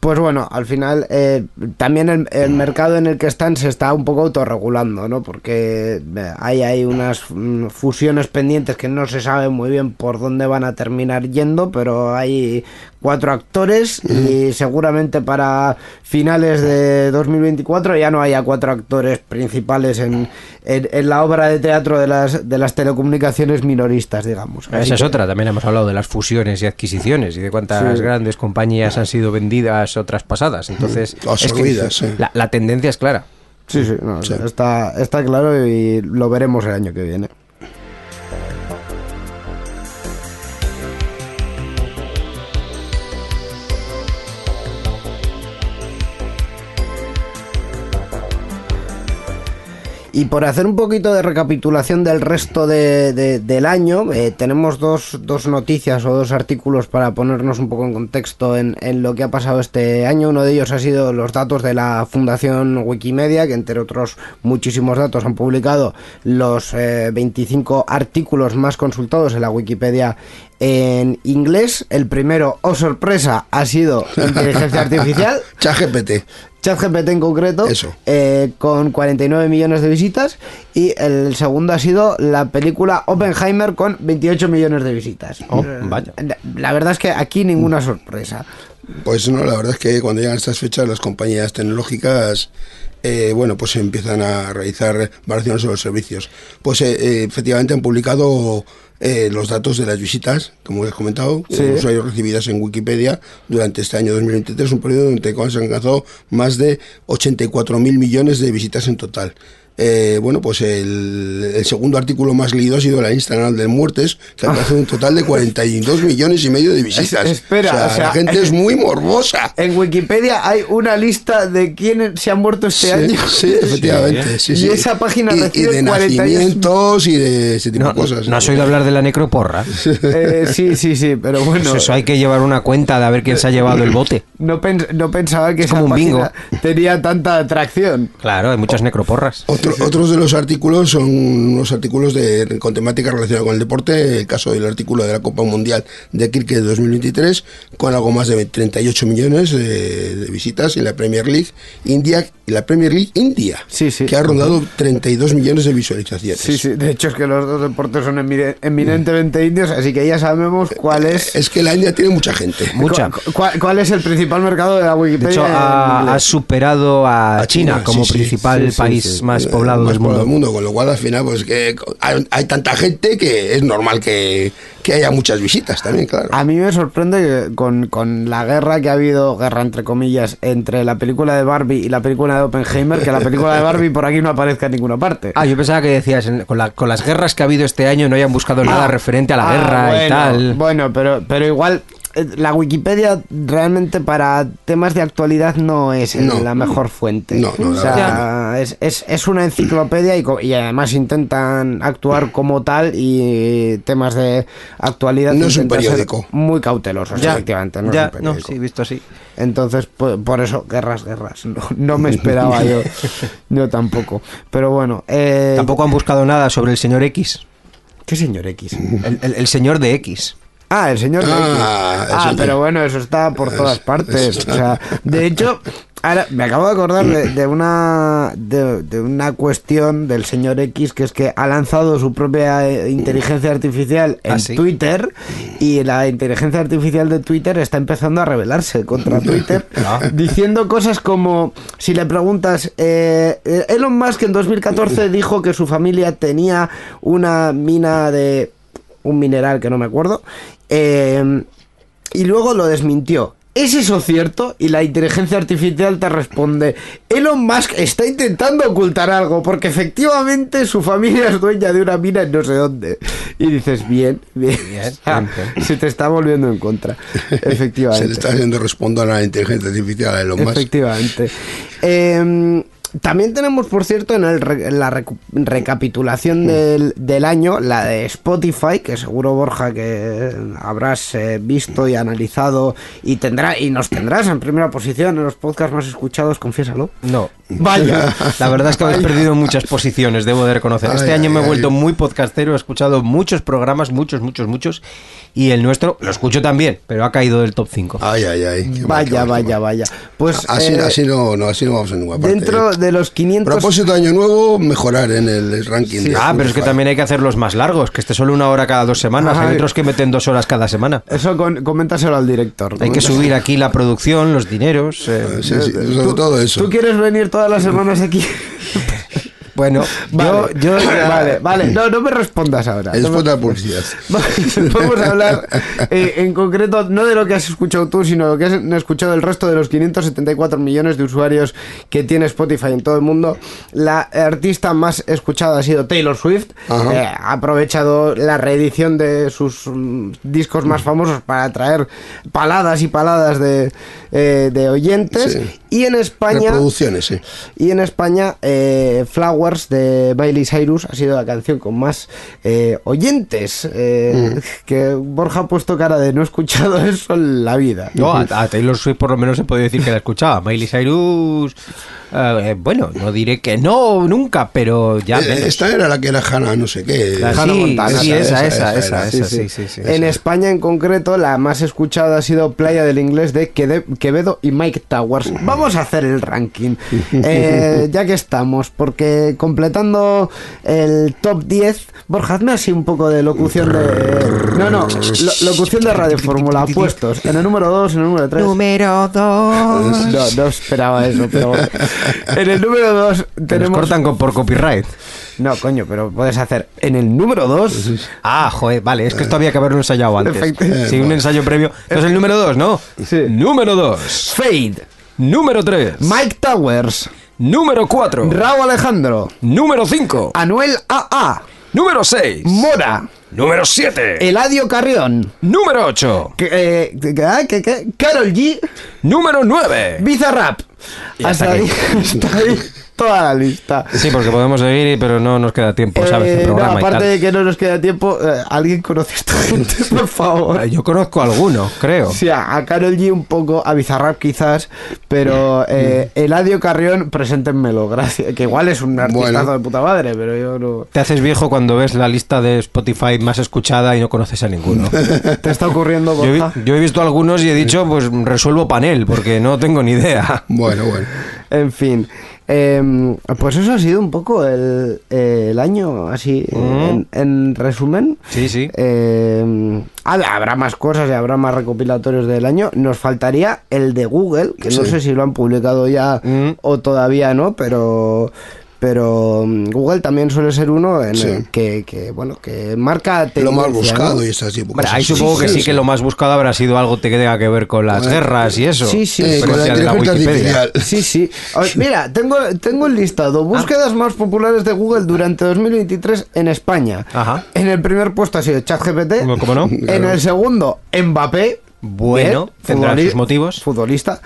pues bueno, al final eh, también el, el mercado en el que están se está un poco autorregulando, ¿no? Porque hay, hay unas mm, fusiones pendientes que no se sabe muy bien por dónde van a terminar yendo, pero hay cuatro actores y seguramente para finales de 2024 ya no haya cuatro actores principales en, en- en la obra de teatro de las, de las telecomunicaciones minoristas, digamos. Así Esa es que- otra, también hemos hablado de las fusiones y adquisiciones y de cuántas Sí. grandes compañías han sido vendidas o traspasadas. Entonces, es que absorbidas, sí. la, la tendencia es clara. Sí, sí, no, Sí. Está, está claro y lo veremos el año que viene. Y por hacer un poquito de recapitulación del resto de- de- del año, eh, tenemos dos, dos noticias o dos artículos para ponernos un poco en contexto en, en lo que ha pasado este año. Uno de ellos ha sido los datos de la Fundación Wikimedia, que entre otros muchísimos datos han publicado los eh, 25 artículos más consultados en la Wikipedia en inglés. El primero, oh sorpresa, ha sido *laughs* inteligencia artificial. *laughs* ChatGPT. ChatGPT en concreto, Eso. eh, con 49 millones de visitas. Y el segundo ha sido la película Oppenheimer con 28 millones de visitas. Oh, vaya. La, la verdad es que aquí ninguna sorpresa. Pues no, la verdad es que cuando llegan estas fechas las compañías tecnológicas, eh, bueno, pues empiezan a realizar variaciones sobre los servicios. Pues eh, efectivamente han publicado eh, los datos de las visitas, como has comentado, Sí. los usuarios recibidas en Wikipedia durante este año 2023, un periodo donde se han alcanzado más de 84.000 millones de visitas en total. Eh, bueno, pues el, el segundo artículo más leído ha sido la Instagram de muertes, que *laughs* alcanzó un total de 42 millones y medio de visitas. Es- espera, o sea, o sea, la gente es muy morbosa. En Wikipedia hay una lista de quiénes se han muerto este Sí, año. sí, efectivamente. sí, Y sí. esa página y, y de 48 nacimientos y de ese tipo No, de cosas. ¿no has oído hablar de la necroporra? *laughs* Eh, sí, sí, sí, pero bueno. Pues eso hay que llevar una cuenta de a ver quién se ha llevado el bote. No, pens- no pensaba que Es esa como un bingo. página tenía tanta atracción. Claro, hay muchas necroporras. Otro- Otros de los artículos son unos artículos de, con temática relacionada con el deporte. El caso del artículo de la Copa Mundial de Cricket de 2023, con algo más de 38 millones de, de visitas. Y la Premier League India, y la Premier League India, Sí, sí. que ha rondado 32 millones de visualizaciones. Sí, sí, de hecho es que los dos deportes son emine- eminentemente indios, así que ya sabemos cuál es. Es que la India tiene mucha gente. Mucha. cu- cuál, cuál es el principal mercado de la De Wikipedia. hecho, en ha, ha superado a, A China, China, como sí, sí, principal sí, sí, país sí. más Eh, poblado más del poblado mundo. Con lo cual, al final, pues que hay, hay tanta gente que es normal que, que haya muchas visitas también, claro. A mí me sorprende que con, con la guerra que ha habido, guerra entre comillas, entre la película de Barbie y la película de Oppenheimer, que la película de Barbie por aquí no aparezca en ninguna parte. Ah, yo pensaba que decías, con, la- con las guerras que ha habido este año no hayan buscado nada Ah, referente a la ah, guerra y tal. Bueno, pero, pero igual la Wikipedia realmente para temas de actualidad no es No. la mejor fuente. No, no, o sea, es, es, es una enciclopedia y, además intentan actuar como tal y temas de actualidad No es un periódico. muy cautelosos, efectivamente. No es ya, un no, periódico. sí, visto así. Entonces, por, por eso, guerras, guerras. No, no me esperaba yo. *laughs* Yo tampoco. Pero bueno. Eh, Tampoco han buscado nada sobre el señor X. ¿Qué señor X? *laughs* El, el- el señor de X. Ah, el señor Ah, Ah, pero bueno, eso está por todas partes. O sea, de hecho, ahora me acabo de acordar de, de una de, de una cuestión del señor X que es que ha lanzado su propia eh, inteligencia artificial en ¿Ah, sí? Twitter y la inteligencia artificial de Twitter está empezando a rebelarse contra Twitter *laughs* Ah. diciendo cosas como si le preguntas eh, Elon Musk en 2014 dijo que su familia tenía una mina de un mineral que no me acuerdo eh, y luego lo desmintió. ¿Es eso cierto? Y la inteligencia artificial te responde, Elon Musk está intentando ocultar algo porque efectivamente su familia es dueña de una mina en no sé dónde. Y dices, bien, bien. Bien. Se te está volviendo en contra. *laughs* Efectivamente. Se le está haciendo responder a la inteligencia artificial a Elon Musk. Efectivamente. Eh, también tenemos, por cierto, en, el re- en la recapitulación del, del año, la de Spotify, que seguro, Borja, que habrás eh, visto y analizado y tendrá y nos tendrás en primera posición en los podcasts más escuchados, confiésalo. No. Vaya. *laughs* La verdad es que habéis perdido muchas posiciones, debo de reconocer. Este Ay, año me he vuelto ay. muy podcastero, he escuchado muchos programas, muchos, muchos, muchos. Y el nuestro lo escucho también, pero ha caído del top 5. Ay, ay, ay. qué Vaya, mal, vaya, mal. vaya. Pues Así, eh, así, no, no, así no vamos a ninguna parte. dentro. De los 500... Propósito de año nuevo, mejorar en el ranking. de Ah, pero es que también hay que hacerlos más largos, que esté solo una hora cada dos semanas. Ay. Hay otros que meten dos horas cada semana. Eso con- coméntaselo al director. Hay que subir aquí la producción, los dineros. eh, Sí, sí, sobre todo eso. ¿Tú quieres venir todas las semanas aquí? *laughs* Bueno, Vale, yo, *coughs* yo vale, vale. No, no me respondas ahora. No Después me- de publicidad. *laughs* Vamos a hablar eh, en concreto no de lo que has escuchado tú, sino lo que has escuchado el resto de los 574 millones de usuarios que tiene Spotify en todo el mundo. La artista más escuchada ha sido Taylor Swift. Eh, ha aprovechado la reedición de sus mm, discos más famosos para traer paladas y paladas de, eh, de oyentes. Sí. Y en España... Reproducciones, sí. Y en España, eh, Flowers de Miley Cyrus ha sido la canción con más eh, oyentes. eh, *laughs* Que Borja ha puesto cara de no he escuchado eso en la vida. No, a, a Taylor Swift por lo menos se puede decir que la escuchaba. Miley Cyrus, eh, bueno, no diré que no, nunca, pero ya Eh, menos. Esta era la que era Hannah, no sé qué. La- Hannah sí, Montana, sí, esa, esa, esa, esa esa. En España en concreto, la más escuchada ha sido Playa del Inglés de Quevedo y Mike Towers. Vamos a hacer el ranking, *laughs* eh, ya que estamos, porque completando el top 10, Borja, hazme así un poco de locución de... No, no, lo- locución de Radio Fórmula, puestos. En el número 2, en el número 3. Número 2. No, no esperaba eso, pero. *laughs* *laughs* En el número 2 Nos tenemos... cortan con, por copyright. No, coño, pero puedes hacer en el número 2... Ah, joder, vale, es que esto había que haberlo ensayado antes. Efecti- Sí, un ensayo previo. Entonces el número 2, ¿no? Sí. Número 2. Fade, Número 3. Mike Towers. Número 4. Raúl Alejandro, Número 5. Anuel AA, Número 6. Mora, Número 7. Eladio Carrión, Número 8. que, eh, que- ah, Carol G, Número 9. Bizarrap. Hasta hasta ahí, hasta ahí toda la lista. Sí, porque podemos seguir, pero no nos queda tiempo, ¿sabes? El Eh, no, programa y aparte tal. de que no nos queda tiempo, eh, ¿alguien conoce a esta *laughs* gente, por favor? Yo conozco a alguno, creo. Sí, a, Karol G un poco, a Bizarrap quizás, pero eh, Eladio Carrión, preséntenmelo, gracias. Que igual es un artistazo Bueno. de puta madre, pero yo no... Te haces viejo cuando ves la lista de Spotify más escuchada y no conoces a ninguno. *laughs* ¿Te está ocurriendo, Yo he, yo he visto algunos y he dicho, pues resuelvo panel, porque no tengo ni idea. Bueno, bueno. En fin, em, pues eso ha sido un poco el, el año, así, en, en resumen. Sí, sí. Em, hab- habrá más cosas y habrá más recopilatorios del año. Nos faltaría el de Google, que no sé si lo han publicado ya Mm. o todavía no, pero pero mm, Google también suele ser uno en Sí. el que, que, bueno que marca Lo más buscado ¿no? y estas épocas. Ahí supongo que sí, sí. que lo más buscado habrá sido algo que tenga que ver con las Bueno, guerras y eso. sí, sí, Eh, con la de la Wikipedia. Sí, sí. *laughs* Mira, tengo, tengo el listado. Búsquedas más populares de Google durante 2023 en España. Ajá. En el primer puesto ha sido ChatGPT. ¿Cómo- no? En el segundo, Mbappé. Bueno, tendrá sus motivos. Futbolista.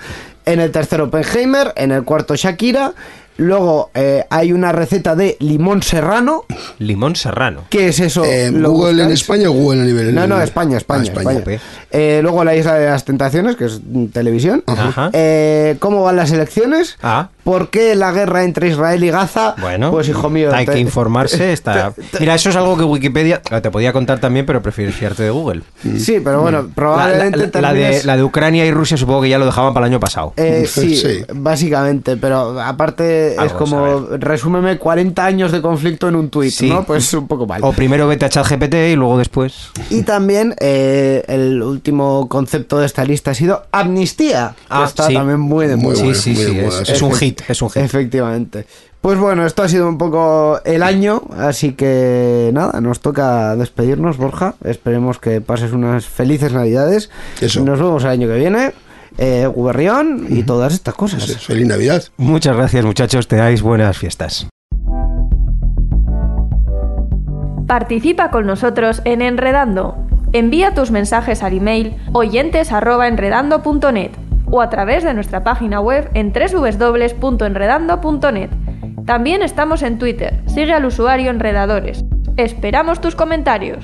En el tercero, Oppenheimer. En el cuarto, Shakira. Luego eh, hay una receta de limón serrano. Limón serrano. ¿Qué es eso? Eh, ¿Lo ¿Google en? España o Google a nivel No, no, España, España, Ah, España. ok. Eh, luego la isla de las tentaciones, que es mm, televisión. Ajá. Eh, ¿Cómo van las elecciones? Ah. ¿Por qué la guerra entre Israel y Gaza? Bueno, pues hijo mío. hay te- que informarse. *laughs* Está... Mira, eso es algo que Wikipedia te podía contar también, pero prefiero fiarte de Google. Sí, pero bueno, La, la- probablemente la- la de, termines- la de Ucrania y Rusia supongo que ya lo dejaban para el año pasado. Eh, *laughs* sí, Sí. básicamente, pero aparte es como, resúmeme 40 años de conflicto en un tuit, Sí. ¿no? Pues un poco mal. O primero vete a ChatGPT y luego después. Y también eh, el último concepto de esta lista ha sido amnistía, que Ah, está sí. también muy de Muy bueno, sí, sí, muy sí. Es, sí. es un hit, es un hit. Efectivamente. Pues bueno, esto ha sido un poco el año, así que nada, nos toca despedirnos, Borja. Esperemos que pases unas felices navidades. Eso. Nos vemos el año que viene. Eh, Guberrión y todas estas cosas. Feliz Navidad. Muchas gracias, muchachos. Te dais buenas fiestas. Participa con nosotros en Enredando. Envía tus mensajes al email oyentes@enredando.net o a través de nuestra página web en www.enredando.net. También estamos en Twitter. Sigue al usuario Enredadores. Esperamos tus comentarios.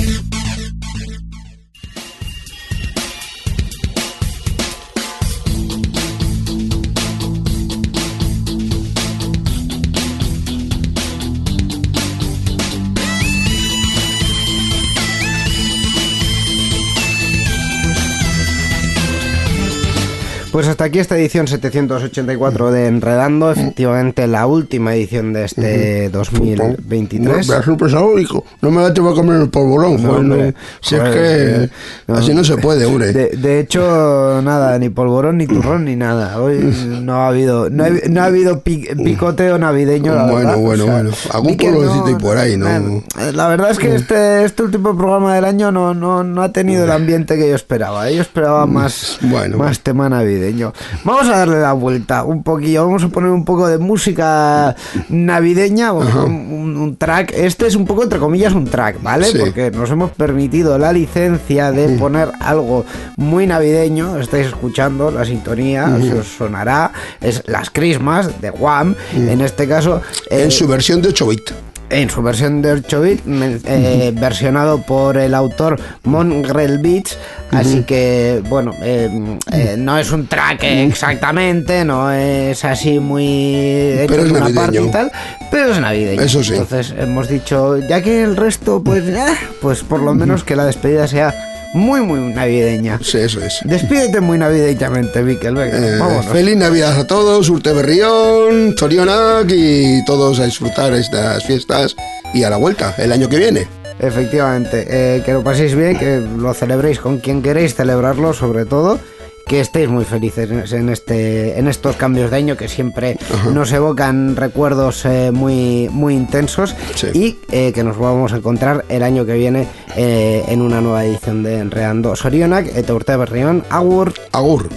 Pues hasta aquí esta edición 784 de Enredando, efectivamente la última edición de este 2023. Me has pesado, hijo. No me da tiempo a comer el polvorón, No, no. Si es que no. así no se puede, hombre. De, de hecho, nada, ni polvorón, ni turrón, ni nada. Hoy no ha habido, no ha, no ha habido pi- picoteo navideño. La Bueno, verdad. bueno, bueno. Algún vi que polvocito y por ahí, ¿no? La verdad es que este, este último programa del año no, no, no ha tenido el ambiente que yo esperaba. Yo esperaba más, Bueno, más tema navideño. Vamos a darle la vuelta un poquillo. Vamos a poner un poco de música navideña, un, un- un track. Este es un poco, entre comillas, un track, ¿vale? Sí. Porque nos hemos permitido la licencia de poner algo muy navideño. Estáis escuchando la sintonía, se os sonará. Es Las Christmas de Wham. En este caso, eh, En su versión de 8 bit. En su versión de 8 bit, men- eh, versionado por el autor Mongrel Beats. Así que, bueno, eh, eh, no es un track exactamente, no es así muy hecho Pero es en una navideño. parte y tal, pero es navideño. Eso sí. Entonces hemos dicho, ya que el resto, pues, pues por lo menos que la despedida sea muy, muy navideña. Sí, eso es. Despídete muy navideñamente, Miquel. Venga, Eh, vámonos. feliz Navidad a todos, Urte Berrión, Torionac y todos a disfrutar estas fiestas y a la vuelta el año que viene. Efectivamente, eh, que lo paséis bien, que lo celebréis con quien queréis celebrarlo, sobre todo. Que estéis muy felices en este en estos cambios de año que siempre nos evocan recuerdos eh, muy muy intensos Sí. y eh, que nos vamos a encontrar el año que viene eh, en una nueva edición de Enredando Sorionak, eta urte berrión, agur! Agur.